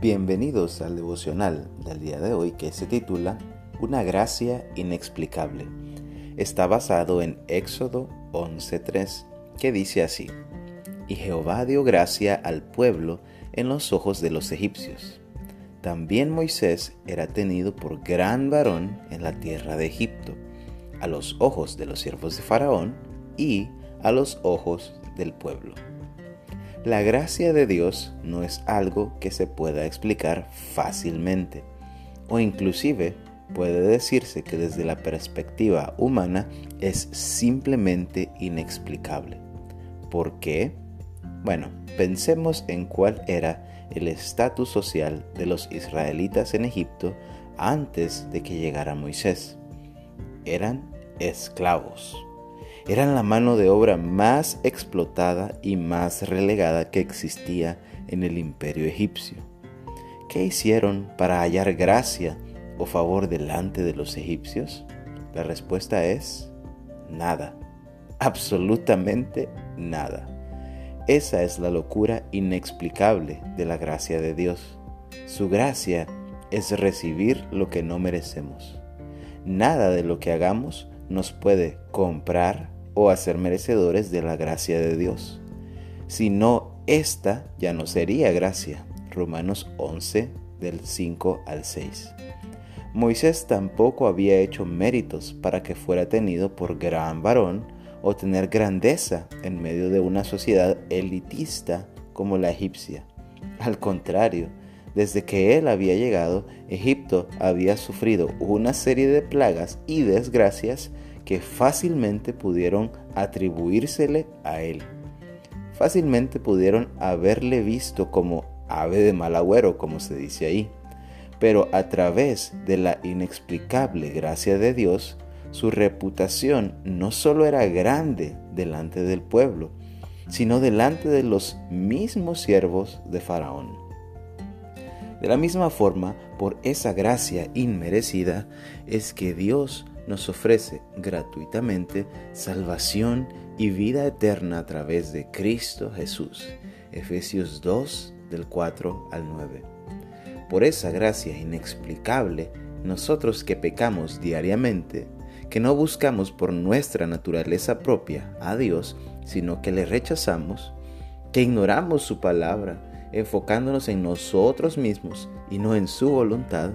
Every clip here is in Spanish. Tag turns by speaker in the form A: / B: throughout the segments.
A: Bienvenidos al devocional del día de hoy que se titula Una gracia inexplicable. Está basado en Éxodo 11.3 que dice así, Y Jehová dio gracia al pueblo en los ojos de los egipcios. También Moisés era tenido por gran varón en la tierra de Egipto, a los ojos de los siervos de Faraón y a los ojos del pueblo. La gracia de Dios no es algo que se pueda explicar fácilmente, o inclusive puede decirse que desde la perspectiva humana es simplemente inexplicable. ¿Por qué? Bueno, pensemos en cuál era el estatus social de los israelitas en Egipto antes de que llegara Moisés. Eran esclavos eran la mano de obra más explotada y más relegada que existía en el imperio egipcio. ¿Qué hicieron para hallar gracia o favor delante de los egipcios? La respuesta es nada, absolutamente nada. Esa es la locura inexplicable de la gracia de Dios. Su gracia es recibir lo que no merecemos. Nada de lo que hagamos nos puede comprar o hacer merecedores de la gracia de Dios. Si no, esta ya no sería gracia. Romanos 11 del 5 al 6. Moisés tampoco había hecho méritos para que fuera tenido por gran varón o tener grandeza en medio de una sociedad elitista como la egipcia. Al contrario, desde que él había llegado, Egipto había sufrido una serie de plagas y desgracias que fácilmente pudieron atribuírsele a él. Fácilmente pudieron haberle visto como ave de mal agüero, como se dice ahí. Pero a través de la inexplicable gracia de Dios, su reputación no solo era grande delante del pueblo, sino delante de los mismos siervos de Faraón. De la misma forma, por esa gracia inmerecida, es que Dios nos ofrece gratuitamente salvación y vida eterna a través de Cristo Jesús. Efesios 2 del 4 al 9. Por esa gracia inexplicable, nosotros que pecamos diariamente, que no buscamos por nuestra naturaleza propia a Dios, sino que le rechazamos, que ignoramos su palabra, enfocándonos en nosotros mismos y no en su voluntad,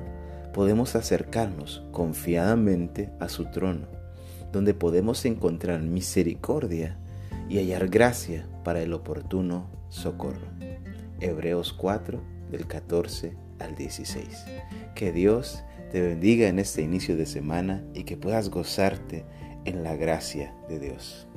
A: podemos acercarnos confiadamente a su trono, donde podemos encontrar misericordia y hallar gracia para el oportuno socorro. Hebreos 4 del 14 al 16. Que Dios te bendiga en este inicio de semana y que puedas gozarte en la gracia de Dios.